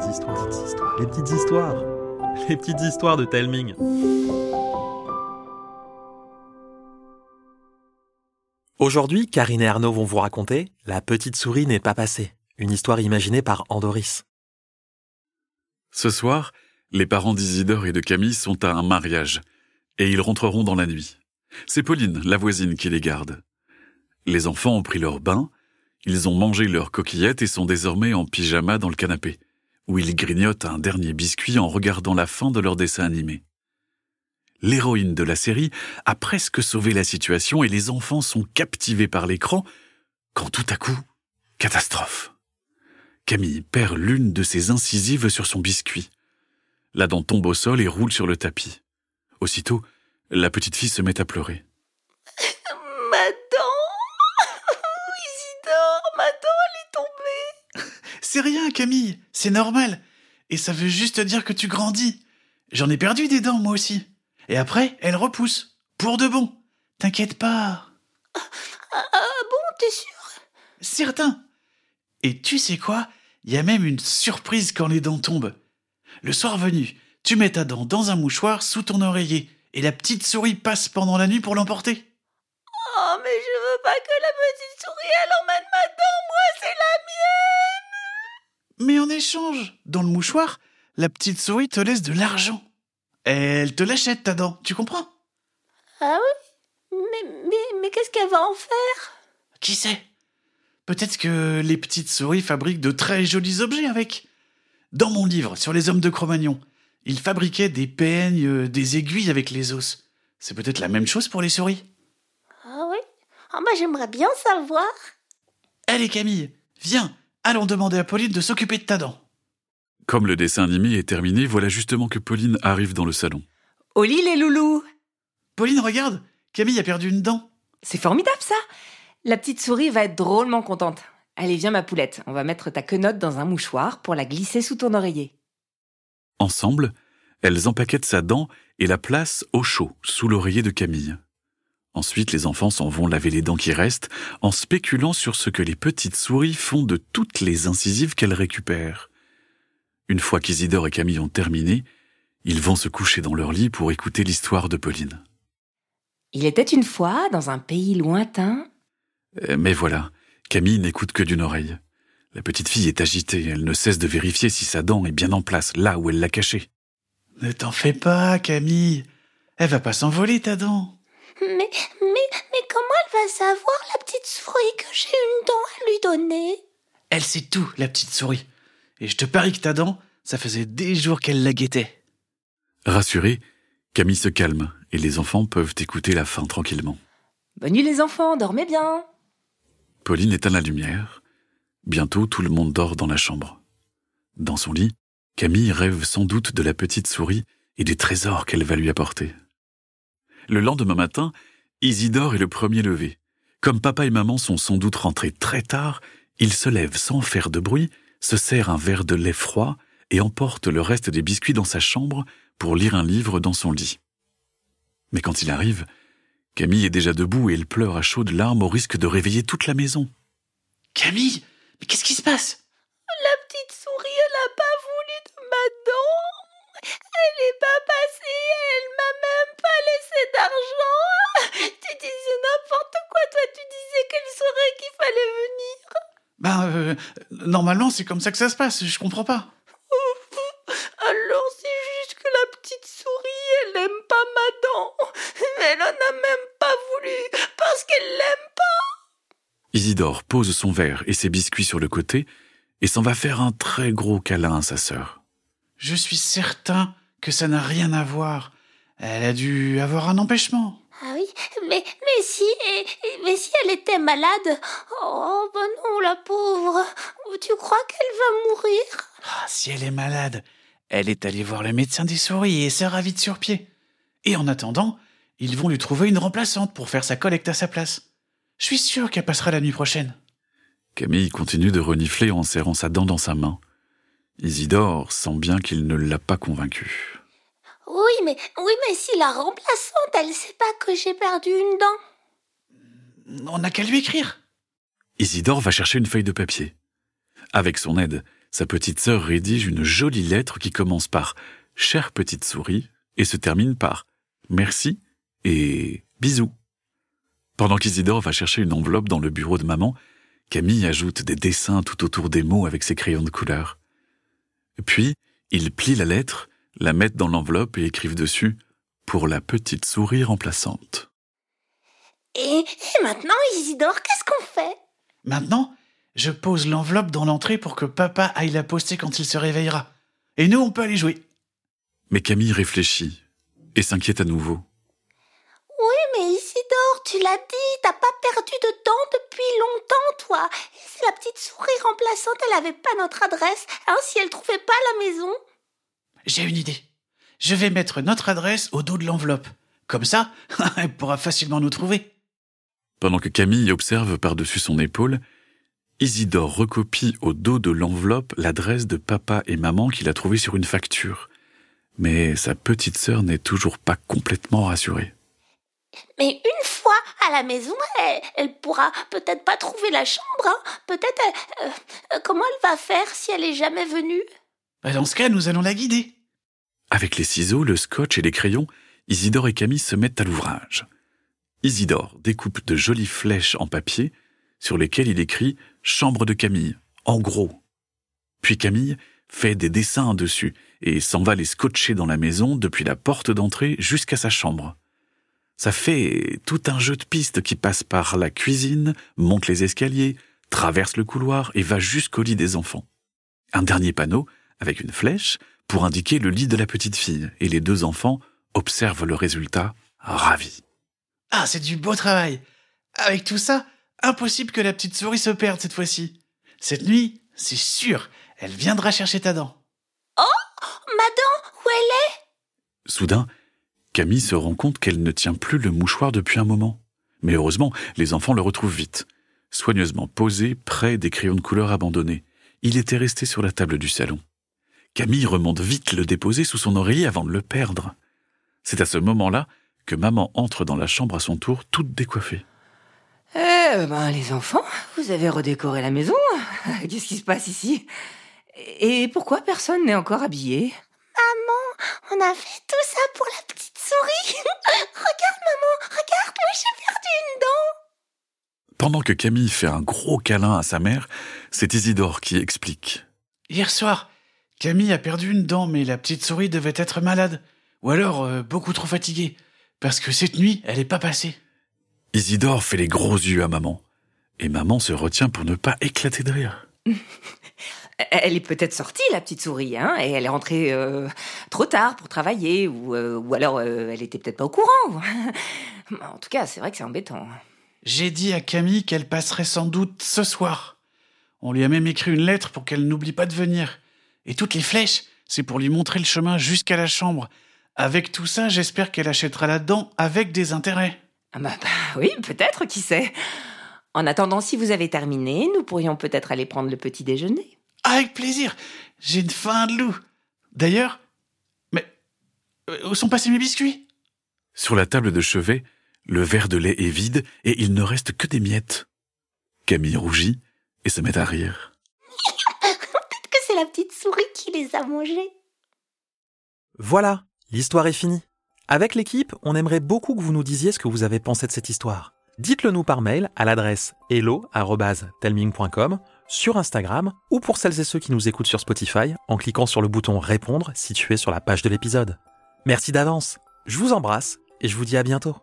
petites histoires, les petites histoires, les petites histoires de Telming. Aujourd'hui, Karine et Arnaud vont vous raconter La petite souris n'est pas passée, une histoire imaginée par Andoris. Ce soir, les parents d'Isidore et de Camille sont à un mariage, et ils rentreront dans la nuit. C'est Pauline, la voisine, qui les garde. Les enfants ont pris leur bain, ils ont mangé leurs coquillettes et sont désormais en pyjama dans le canapé, où ils grignotent un dernier biscuit en regardant la fin de leur dessin animé. L'héroïne de la série a presque sauvé la situation et les enfants sont captivés par l'écran quand tout à coup, catastrophe. Camille perd l'une de ses incisives sur son biscuit. La dent tombe au sol et roule sur le tapis. Aussitôt, la petite fille se met à pleurer. Ma dent Isidore, ma dent, elle est tombée C'est rien, Camille, c'est normal. Et ça veut juste dire que tu grandis. J'en ai perdu des dents, moi aussi. Et après, elles repoussent. Pour de bon. T'inquiète pas. Ah, ah bon, t'es sûr? Certain. Et tu sais quoi? Il y a même une surprise quand les dents tombent. Le soir venu, tu mets ta dent dans un mouchoir sous ton oreiller et la petite souris passe pendant la nuit pour l'emporter. Oh, mais je veux pas que la petite souris, elle emmène ma dent, moi, c'est la mienne Mais en échange, dans le mouchoir, la petite souris te laisse de l'argent. Elle te l'achète ta dent, tu comprends? Ah oui? Mais, mais, mais qu'est-ce qu'elle va en faire? Qui sait? Peut-être que les petites souris fabriquent de très jolis objets avec. Dans mon livre sur les hommes de Cro-Magnon, ils fabriquaient des peignes, euh, des aiguilles avec les os. C'est peut-être la même chose pour les souris. Ah oui? Ah bah j'aimerais bien savoir. Allez Camille, viens, allons demander à Pauline de s'occuper de ta dent. Comme le dessin animé est terminé, voilà justement que Pauline arrive dans le salon. Au lit les loulous Pauline, regarde, Camille a perdu une dent. C'est formidable ça La petite souris va être drôlement contente. Allez, viens ma poulette, on va mettre ta quenotte dans un mouchoir pour la glisser sous ton oreiller. Ensemble, elles empaquettent sa dent et la placent au chaud, sous l'oreiller de Camille. Ensuite, les enfants s'en vont laver les dents qui restent, en spéculant sur ce que les petites souris font de toutes les incisives qu'elles récupèrent. Une fois qu'Isidore et Camille ont terminé, ils vont se coucher dans leur lit pour écouter l'histoire de Pauline. Il était une fois, dans un pays lointain, Euh, Mais voilà, Camille n'écoute que d'une oreille. La petite fille est agitée, elle ne cesse de vérifier si sa dent est bien en place, là où elle l'a cachée. Ne t'en fais pas, Camille. Elle va pas s'envoler ta dent. Mais, mais, mais comment elle va savoir, la petite souris, que j'ai une dent à lui donner? Elle sait tout, la petite souris. Et je te parie que ta dent, ça faisait des jours qu'elle la guettait. Rassurée, Camille se calme et les enfants peuvent écouter la fin tranquillement. Bonne nuit les enfants, dormez bien Pauline éteint la lumière. Bientôt, tout le monde dort dans la chambre. Dans son lit, Camille rêve sans doute de la petite souris et des trésors qu'elle va lui apporter. Le lendemain matin, Isidore est le premier levé. Comme papa et maman sont sans doute rentrés très tard, il se lève sans faire de bruit, se sert un verre de lait froid et emporte le reste des biscuits dans sa chambre pour lire un livre dans son lit. Mais quand il arrive, Camille est déjà debout et elle pleure à chaudes larmes au risque de réveiller toute la maison. Camille, mais qu'est-ce qui se passe La petite souris, elle a pas voulu de ma dent. Elle est pas passée, elle m'a même pas laissé d'argent. Tu disais n'importe quoi, toi, tu disais qu'elle saurait qu'il fallait venir. Ben, euh, normalement, c'est comme ça que ça se passe, je comprends pas. Alors c'est juste que la petite souris, elle aime pas ma dent. Elle en a même pas voulu parce qu'elle l'aime pas. Isidore pose son verre et ses biscuits sur le côté et s'en va faire un très gros câlin à sa sœur. Je suis certain que ça n'a rien à voir. Elle a dû avoir un empêchement. Mais, mais si, et- et- mais si elle était malade? Oh, ben non, la pauvre. Tu crois qu'elle va mourir? Ah, si elle est malade, elle est allée voir le médecin des souris et s'est ravie de sur pied. Et en attendant, ils vont lui trouver une remplaçante pour faire sa collecte à sa place. Je suis sûr qu'elle passera la nuit prochaine. Camille continue de renifler en serrant sa dent dans sa main. Isidore sent bien qu'il ne l'a pas convaincu. Oui, mais, oui, mais si la remplaçante, elle sait pas que j'ai perdu une dent. On n'a qu'à lui écrire. Isidore va chercher une feuille de papier. Avec son aide, sa petite sœur rédige une jolie lettre qui commence par Chère petite souris et se termine par Merci et bisous. Pendant qu'Isidore va chercher une enveloppe dans le bureau de maman, Camille ajoute des dessins tout autour des mots avec ses crayons de couleur. Puis, ils plient la lettre, la mettent dans l'enveloppe et écrivent dessus Pour la petite souris remplaçante. Et, et maintenant, Isidore, qu'est-ce qu'on fait? Maintenant, je pose l'enveloppe dans l'entrée pour que papa aille la poster quand il se réveillera. Et nous, on peut aller jouer. Mais Camille réfléchit et s'inquiète à nouveau. Oui, mais Isidore, tu l'as dit, t'as pas perdu de temps depuis longtemps, toi. Et si la petite souris remplaçante, elle avait pas notre adresse, hein, si elle trouvait pas la maison? J'ai une idée. Je vais mettre notre adresse au dos de l'enveloppe. Comme ça, elle pourra facilement nous trouver. Pendant que Camille observe par-dessus son épaule, Isidore recopie au dos de l'enveloppe l'adresse de papa et maman qu'il a trouvée sur une facture. Mais sa petite sœur n'est toujours pas complètement rassurée. Mais une fois à la maison, elle, elle pourra peut-être pas trouver la chambre. Hein. Peut-être. euh, euh, comment elle va faire si elle est jamais venue? Bah, Dans ce cas, nous allons la guider. Avec les ciseaux, le scotch et les crayons, Isidore et Camille se mettent à l'ouvrage. Isidore découpe de jolies flèches en papier sur lesquelles il écrit Chambre de Camille, en gros. Puis Camille fait des dessins dessus et s'en va les scotcher dans la maison depuis la porte d'entrée jusqu'à sa chambre. Ça fait tout un jeu de pistes qui passe par la cuisine, monte les escaliers, traverse le couloir et va jusqu'au lit des enfants. Un dernier panneau, avec une flèche, pour indiquer le lit de la petite fille, et les deux enfants observent le résultat ravis. Ah, c'est du beau travail. Avec tout ça, impossible que la petite souris se perde cette fois-ci. Cette nuit, c'est sûr, elle viendra chercher ta dent. Ma dent, où elle est? Soudain, Camille se rend compte qu'elle ne tient plus le mouchoir depuis un moment. Mais heureusement, les enfants le retrouvent vite. Soigneusement posé près des crayons de couleur abandonnés, il était resté sur la table du salon. Camille remonte vite le déposer sous son oreiller avant de le perdre. C'est à ce moment-là que maman entre dans la chambre à son tour, toute décoiffée. Eh ben, les enfants, vous avez redécoré la maison. Qu'est-ce qui se passe ici? Et pourquoi personne n'est encore habillé? Maman, on a fait tout ça pour la petite souris. regarde, maman, regarde, moi j'ai perdu une dent. Pendant que Camille fait un gros câlin à sa mère, c'est Isidore qui explique. Hier soir, Camille a perdu une dent, mais la petite souris devait être malade. Ou alors euh, beaucoup trop fatiguée. Parce que cette nuit, elle n'est pas passée. Isidore fait les gros yeux à maman. Et maman se retient pour ne pas éclater de rire. Elle est peut-être sortie, la petite souris, hein, et elle est rentrée euh, trop tard pour travailler, ou, euh, ou alors euh, elle était peut-être pas au courant. en tout cas, c'est vrai que c'est embêtant. J'ai dit à Camille qu'elle passerait sans doute ce soir. On lui a même écrit une lettre pour qu'elle n'oublie pas de venir. Et toutes les flèches, c'est pour lui montrer le chemin jusqu'à la chambre. Avec tout ça, j'espère qu'elle achètera la dent avec des intérêts. Ah bah, bah oui, peut-être, qui sait. En attendant, si vous avez terminé, nous pourrions peut-être aller prendre le petit déjeuner. Avec plaisir. J'ai une faim de loup. D'ailleurs, mais euh, où sont passés mes biscuits? Sur la table de chevet, le verre de lait est vide et il ne reste que des miettes. Camille rougit et se met à rire. Petite souris qui les a mangés. Voilà, l'histoire est finie. Avec l'équipe, on aimerait beaucoup que vous nous disiez ce que vous avez pensé de cette histoire. Dites-le nous par mail à l'adresse hello@telming.com, sur Instagram ou pour celles et ceux qui nous écoutent sur Spotify en cliquant sur le bouton répondre situé sur la page de l'épisode. Merci d'avance. Je vous embrasse et je vous dis à bientôt.